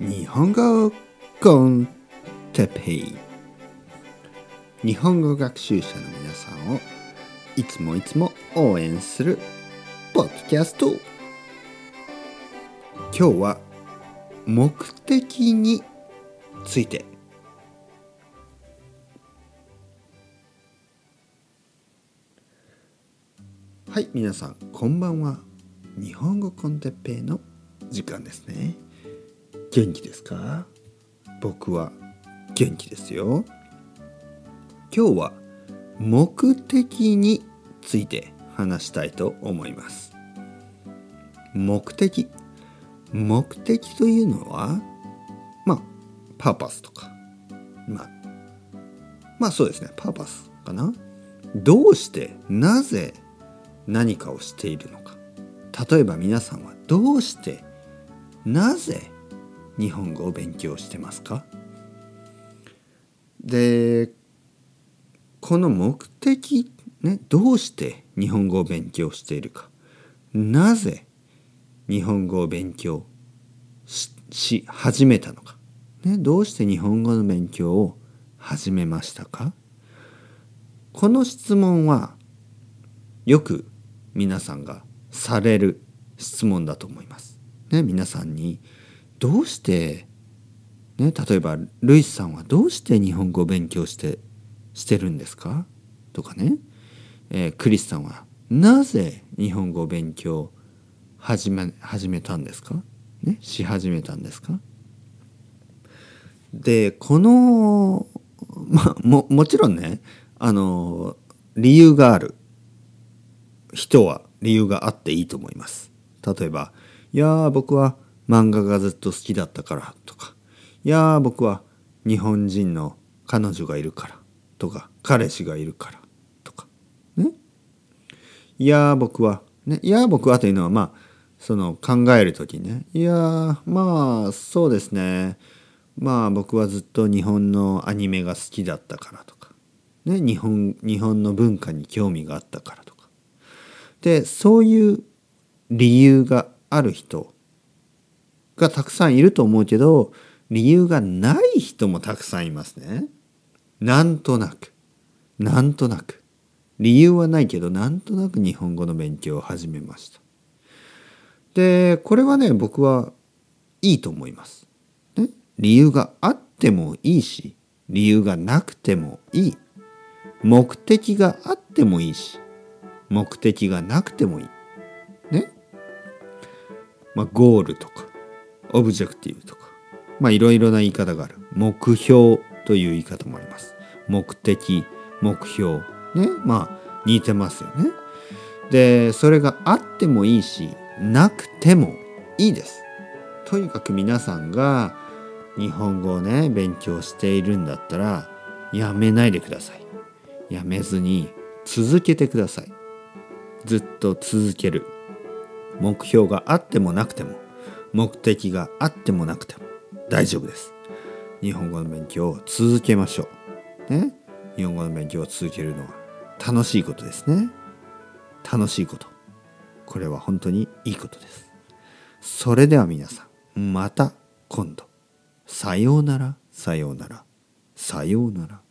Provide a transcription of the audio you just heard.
日本語コンテペイ。日本語学習者の皆さんをいつもいつも応援するポッドキャスト。今日は目的について。はい皆さんこんばんは。日本語コンテッペイの時間ですね。元気ですか？僕は元気ですよ。今日は目的について話したいと思います。目的？目的というのはまあパーパスとか。まあまあそうですね。パーパスかな。どうしてなぜ何かをしているのか。例えば皆さんはどうしてなぜ日本語を勉強してますか？でこの目的ねどうして日本語を勉強しているか？なぜ日本語を勉強し始めたのか、ね、どうして日本語の勉強を始めましたか？この質問はよく皆さんがされる質問だと思います。ね、皆さんにどうして、ね、例えばルイスさんはどうして日本語を勉強してしてるんですか？とかね、えー、クリスさんはなぜ日本語を勉強始め始めたんですか、ね、し始めたんですか？でこのまももちろんねあの理由がある。人は理由があっていいと思います。例えば「いや僕は漫画がずっと好きだったから」とか「いやー僕は日本人の彼女がいるから」とか「彼氏がいるから」とか。ね「いやー僕は」ね「いやー僕は」というのはまあその考える時ね「いやーまあそうですね。まあ僕はずっと日本のアニメが好きだったから」とか、ね、日本日本の文化に興味があったからとか。でそういう理由がある人がたくさんいると思うけど理由がない人もたくさんいますね。なんとなくなんとなく理由はないけどなんとなく日本語の勉強を始めました。でこれはね僕はいいと思います。ね、理由があってもいいし理由がなくてもいい。目的があってもいいし目的がなくてもいい。ね。まあゴールとかオブジェクティブとかまあいろいろな言い方がある。目標という言い方もあります。目的、目標。ね。まあ似てますよね。で、それがあってもいいし、なくてもいいです。とにかく皆さんが日本語をね、勉強しているんだったら、やめないでください。やめずに続けてください。ずっと続ける。目標があってもなくても、目的があってもなくても大丈夫です。日本語の勉強を続けましょう。ね？日本語の勉強を続けるのは楽しいことですね。楽しいこと。これは本当にいいことです。それでは皆さん、また今度。さようなら、さようなら、さようなら。